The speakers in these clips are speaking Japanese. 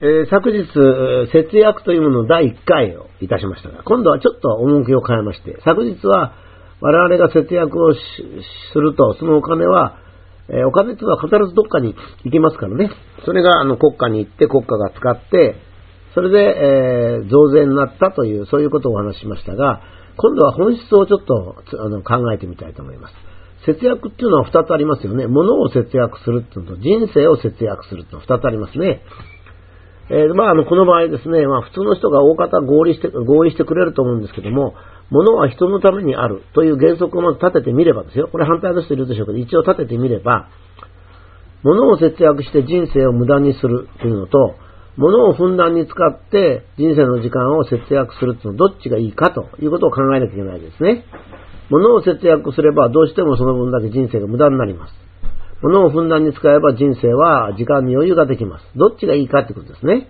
えー昨日、節約というものの第1回をいたしましたが、今度はちょっと趣を変えまして、昨日は我々が節約をすると、そのお金は、えーお金というのは必ずどっかに行きますからね。それがあの国家に行って国家が使って、それで、えー増税になったという、そういうことをお話ししましたが、今度は本質をちょっとあの考えてみたいと思います。節約っていうのは2つありますよね。物を節約するっていうのと人生を節約するっていうのは2つありますね。えーまあ、あの、この場合ですね、まあ、普通の人が大方合理して、合意してくれると思うんですけども、物は人のためにあるという原則をまず立ててみればですよ。これ反対の人いるでしょうけど、一応立ててみれば、物を節約して人生を無駄にするというのと、物をふんだんに使って人生の時間を節約するというのはどっちがいいかということを考えなきゃいけないですね。物を節約すればどうしてもその分だけ人生が無駄になります。物をふんだんに使えば人生は時間に余裕ができます。どっちがいいかってことですね。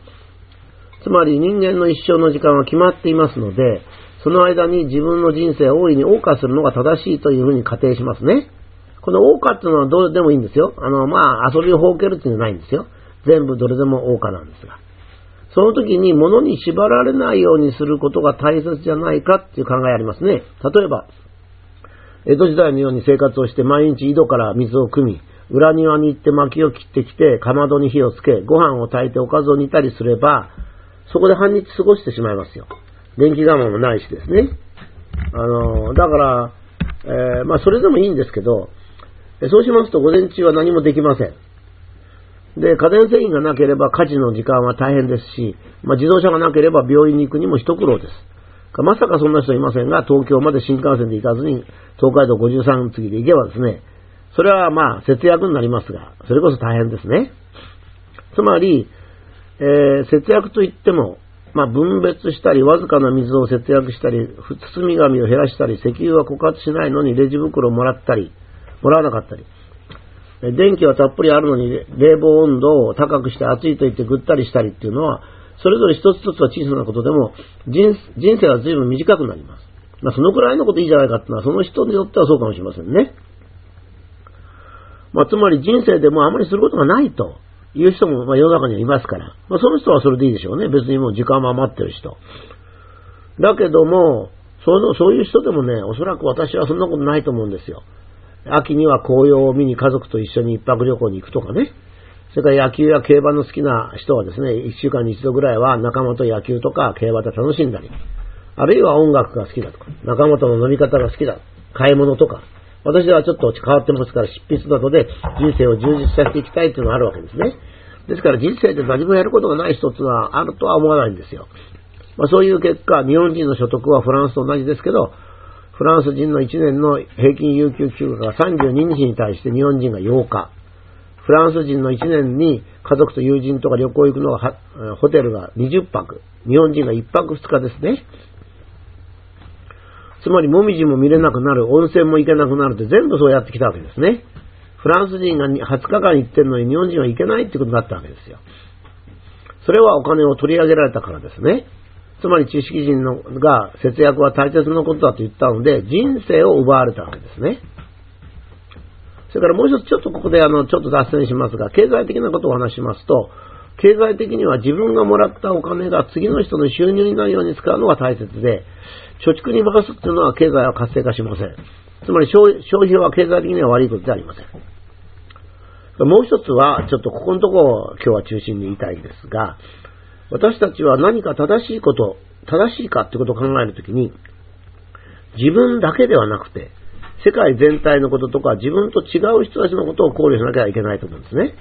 つまり人間の一生の時間は決まっていますので、その間に自分の人生を大いに謳歌するのが正しいというふうに仮定しますね。この謳歌っていうのはどうでもいいんですよ。あの、まあ、遊びを放けるっていうのはないんですよ。全部どれでも謳歌なんですが。その時に物に縛られないようにすることが大切じゃないかっていう考えありますね。例えば、江戸時代のように生活をして毎日井戸から水を汲み、裏庭に行って薪を切ってきて、かまどに火をつけ、ご飯を炊いておかずを煮たりすれば、そこで半日過ごしてしまいますよ。電気釜もないしですね。あの、だから、えーまあそれでもいいんですけど、そうしますと午前中は何もできません。で、家電製品がなければ家事の時間は大変ですし、まあ、自動車がなければ病院に行くにも一苦労です。まさかそんな人いませんが、東京まで新幹線で行かずに、東海道53次で行けばですね、それはまあ節約になりますが、それこそ大変ですね。つまり、えー節約といっても、まあ、分別したり、わずかな水を節約したり、包み紙を減らしたり、石油は枯渇しないのにレジ袋をもらったり、もらわなかったり、電気はたっぷりあるのに冷房温度を高くして暑いと言ってぐったりしたりっていうのは、それぞれ一つ一つは小さなことでも人、人生は随分短くなります。まあ、そのくらいのこといいじゃないかっていうのは、その人によってはそうかもしれませんね。まあ、つまり人生でもあまりすることがないという人も、まあ、世の中にはいますから、まあ、その人はそれでいいでしょうね。別にもう時間も余ってる人。だけども、そのそういう人でもね、おそらく私はそんなことないと思うんですよ。秋には紅葉を見に家族と一緒に一泊旅行に行くとかね。それから野球や競馬の好きな人はですね、一週間に一度ぐらいは仲間と野球とか競馬で楽しんだり、あるいは音楽が好きだとか、仲間との飲み方が好きだ、買い物とか、私はちょっと変わってますから執筆などで人生を充実させていきたいっていうのがあるわけですね。ですから人生で何もやることがない人っていうのはあるとは思わないんですよ。まあ、そういう結果、日本人の所得はフランスと同じですけど、フランス人の1年の平均有給休暇が32日に対して日本人が8日。フランス人の1年に家族と友人とか旅行行くのはホテルが20泊。日本人が1泊2日ですね。つまり、もみじも見れなくなる、温泉も行けなくなるって全部そうやってきたわけですね。フランス人が20日間行ってるのに日本人は行けないってことになったわけですよ。それはお金を取り上げられたからですね。つまり知識人のが節約は大切なことだと言ったので、人生を奪われたわけですね。それからもう一つちょっとここであの、ちょっと脱線しますが、経済的なことをお話しますと、経済的には自分がもらったお金が次の人の収入になるように使うのが大切で、貯蓄に任すっていうのは経済は活性化しません。つまり消費は経済的には悪いことではありません。もう一つは、ちょっとここのところを今日は中心に言いたいんですが、私たちは何か正しいこと、正しいかってことを考えるときに、自分だけではなくて、世界全体のこととか自分と違う人たちのことを考慮しなきゃいけないと思うんですね。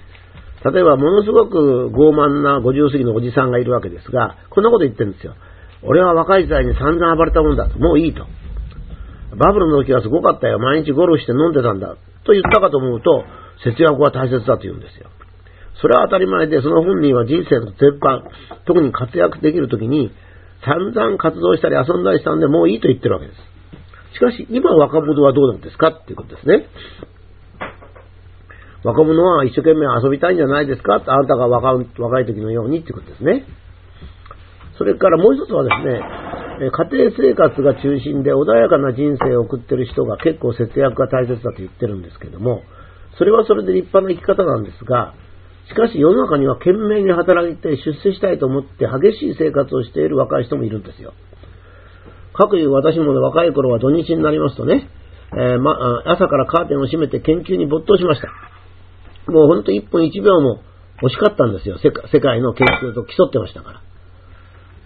例えば、ものすごく傲慢な50過ぎのおじさんがいるわけですが、こんなこと言ってるんですよ。俺は若い時代に散々暴れたもんだと。もういいと。バブルの時はすごかったよ。毎日ゴルフして飲んでたんだ。と言ったかと思うと、節約は大切だと言うんですよ。それは当たり前で、その本人は人生の全般、特に活躍できるときに、散々活動したり遊んだりしたんで、もういいと言ってるわけです。しかし、今若者はどうなんですかっていうことですね。若者は一生懸命遊びたいんじゃないですか？あなたが若若い時のようにっていうことですね。それからもう一つはですね、家庭生活が中心で穏やかな人生を送ってる人が結構節約が大切だと言ってるんですけども、それはそれで立派な生き方なんですが、しかし世の中には懸命に働いて出世したいと思って激しい生活をしている若い人もいるんですよ。各いう私も若い頃は土日になりますとね、えー、ま、朝からカーテンを閉めて研究に没頭しました。もうほんと1分1秒も惜しかったんですよ。世界の研究と競ってましたから。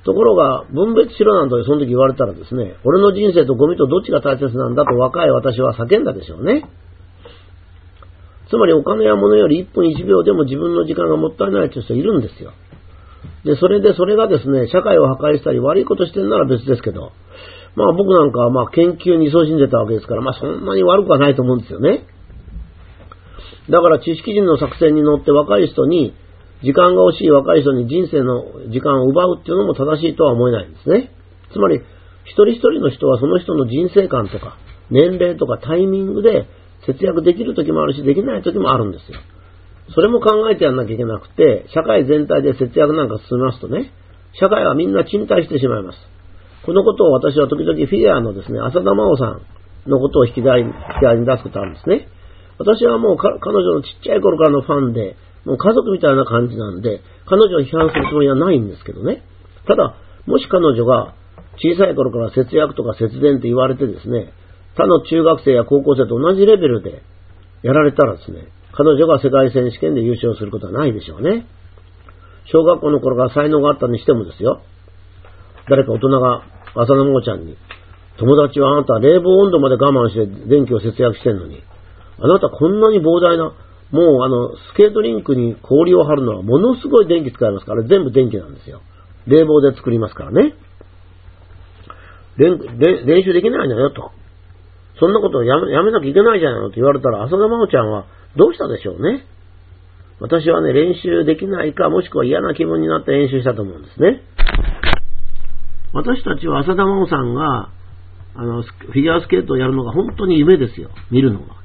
ところが、分別しろなんてその時言われたらですね、俺の人生とゴミとどっちが大切なんだと若い私は叫んだでしょうね。つまりお金や物より1分1秒でも自分の時間がもったいないという人いるんですよ。で、それでそれがですね、社会を破壊したり悪いことしてるなら別ですけど、まあ僕なんかはまあ研究に勤しんでたわけですから、まあそんなに悪くはないと思うんですよね。だから知識人の作戦に乗って若い人に、時間が欲しい若い人に人生の時間を奪うっていうのも正しいとは思えないんですね。つまり、一人一人の人はその人の人生観とか、年齢とかタイミングで節約できる時もあるし、できない時もあるんですよ。それも考えてやんなきゃいけなくて、社会全体で節約なんか進みますとね、社会はみんな賃貸してしまいます。このことを私は時々フィギュアのですね、浅田真央さんのことを引き台に出すことあるんですね。私はもう彼女のちっちゃい頃からのファンで、もう家族みたいな感じなんで、彼女を批判するつもりはないんですけどね。ただ、もし彼女が小さい頃から節約とか節電って言われてですね、他の中学生や高校生と同じレベルでやられたらですね、彼女が世界選手権で優勝することはないでしょうね。小学校の頃から才能があったにしてもですよ、誰か大人が浅野真央ちゃんに、友達はあなた冷房温度まで我慢して電気を節約してんのに、あなたこんなに膨大な、もうあの、スケートリンクに氷を張るのはものすごい電気使いますから、全部電気なんですよ。冷房で作りますからね。練習できないのよと。そんなことをやめやめなきゃいけないじゃないのって言われたら、浅田真央ちゃんはどうしたでしょうね。私はね、練習できないか、もしくは嫌な気分になって練習したと思うんですね。私たちは浅田真央さんが、あの、フィギュアスケートをやるのが本当に夢ですよ。見るのが。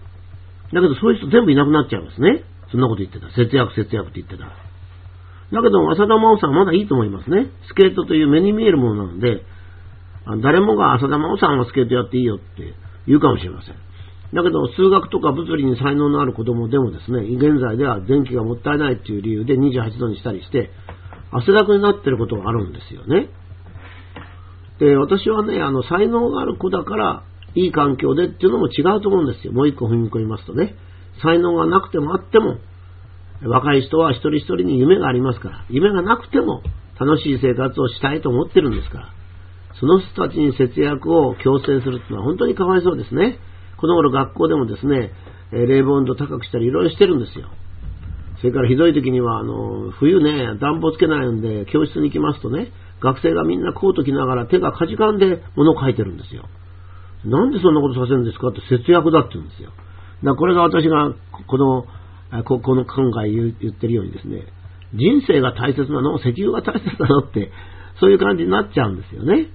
だけどそういう人全部いなくなっちゃうんですね。そんなこと言ってた。節約節約って言ってた。だけど、浅田真央さんはまだいいと思いますね。スケートという目に見えるものなので、誰もが浅田真央さんはスケートやっていいよって言うかもしれません。だけど、数学とか物理に才能のある子供でもですね、現在では電気がもったいないっていう理由で28度にしたりして、汗だくになってることがあるんですよね。で、私はね、あの、才能がある子だから、いい環境でっていうのも違うと思うんですよ。もう一個踏み込みますとね。才能がなくてもあっても、若い人は一人一人に夢がありますから、夢がなくても楽しい生活をしたいと思ってるんですから、その人たちに節約を強制するっていうのは本当にかわいそうですね。この頃学校でもですね、冷房温度高くしたりいろいろしてるんですよ。それからひどい時には、あの、冬ね、暖房つけないんで、教室に行きますとね、学生がみんなコート着ながら手がかじかんで物を書いてるんですよ。なんでそんなことさせるんですかって節約だって言うんですよ。だからこれが私がこの、ここの考え言ってるようにですね、人生が大切なの石油が大切なのって、そういう感じになっちゃうんですよね。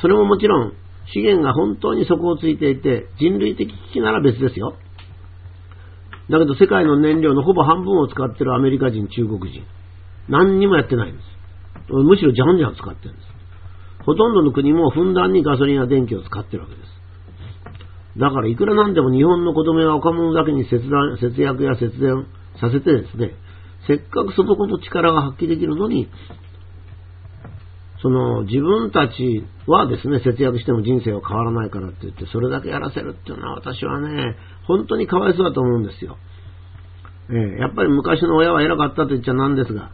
それももちろん、資源が本当に底をついていて、人類的危機なら別ですよ。だけど世界の燃料のほぼ半分を使ってるアメリカ人、中国人。何にもやってないんです。むしろじゃんじゃん使ってるんです。ほとんどの国もふんだんにガソリンや電気を使ってるわけです。だからいくらなんでも日本の子供や若者だけに節断節約や節電させてですね、せっかくそのこと力が発揮できるのに、その自分たちはですね、節約しても人生は変わらないからって言って、それだけやらせるっていうのは私はね、本当にかわいそうだと思うんですよ。えー、やっぱり昔の親は偉かったと言っちゃなんですが、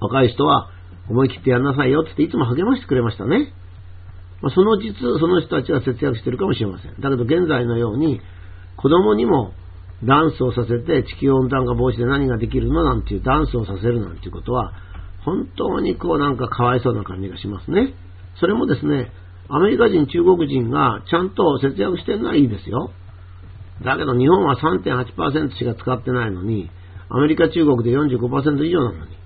若い人は思い切ってやんなさいよっていつも励ましてくれましたね。まあ、その実、その人たちは節約してるかもしれません。だけど現在のように、子供にもダンスをさせて地球温暖化防止で何ができるのなんていうダンスをさせるなんていうことは、本当にこうなんかかわいそうな感じがしますね。それもですね、アメリカ人、中国人がちゃんと節約してるのはいいですよ。だけど日本は3.8%しか使ってないのに、アメリカ、中国で45%以上なのに、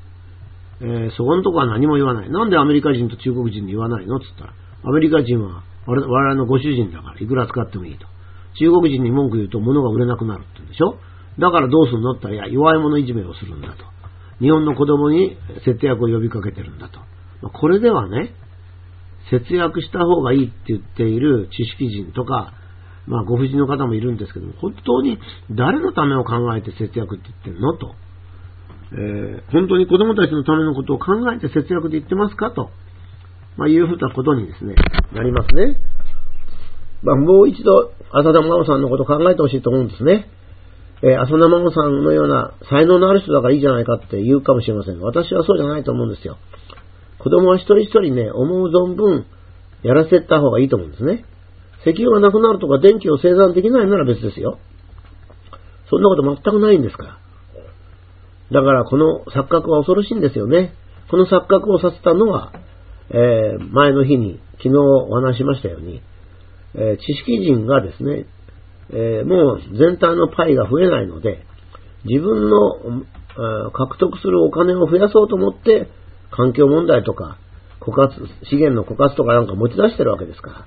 えー、そこのとこは何も言わない。なんでアメリカ人と中国人に言わないの？って言ったら、アメリカ人は我々のご主人だからいくら使ってもいいと。中国人に文句言うと物が売れなくなるって言うんでしょ？だからどうするの？って言ったら、いや、弱い者いじめをするんだと。日本の子供に節約を呼びかけてるんだと。これではね、節約した方がいいって言っている知識人とか、まあご婦人の方もいるんですけども、本当に誰のためを考えて節約って言ってるの？と。えー、本当に子供たちのためのことを考えて節約で言ってますか？と、まあ、いうふうなことにですね、なりますね。まあ、もう一度、浅田真央さんのこと考えてほしいと思うんですね。えー、浅田真央さんのような才能のある人だからいいじゃないかって言うかもしれません、私はそうじゃないと思うんですよ。子供は一人一人ね、思う存分やらせた方がいいと思うんですね。石油がなくなるとか電気を生産できないなら別ですよ。そんなこと全くないんですから。だからこの錯覚は恐ろしいんですよね。この錯覚をさせたのは、えー、前の日に、昨日お話しましたように、えー、知識人がですね、えー、もう全体のパイが増えないので、自分の、獲得するお金を増やそうと思って、環境問題とか、枯渇、資源の枯渇とかなんか持ち出してるわけですから。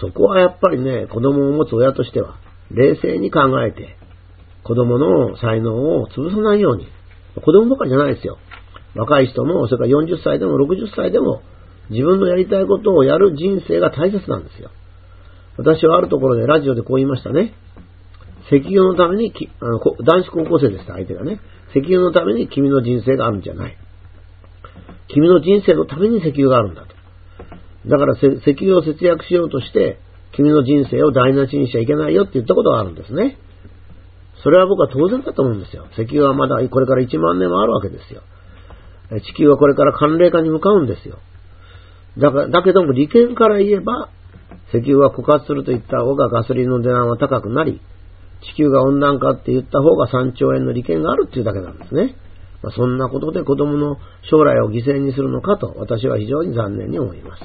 そこはやっぱりね、子供を持つ親としては、冷静に考えて、子供の才能を潰さないように。子供ばかりじゃないですよ。若い人も、それから40歳でも60歳でも、自分のやりたいことをやる人生が大切なんですよ。私はあるところでラジオでこう言いましたね。石油のためにあの、男子高校生でした、相手がね。石油のために君の人生があるんじゃない。君の人生のために石油があるんだと。だから石油を節約しようとして、君の人生を台無しにしちゃいけないよって言ったことがあるんですね。それは僕は当然だと思うんですよ。石油はまだこれから1万年もあるわけですよ。地球はこれから寒冷化に向かうんですよ。だからだけども利権から言えば、石油は枯渇すると言った方がガソリンの値段は高くなり、地球が温暖化って言った方が3兆円の利権があるっていうだけなんですね。まあ、そんなことで子供の将来を犠牲にするのかと私は非常に残念に思います。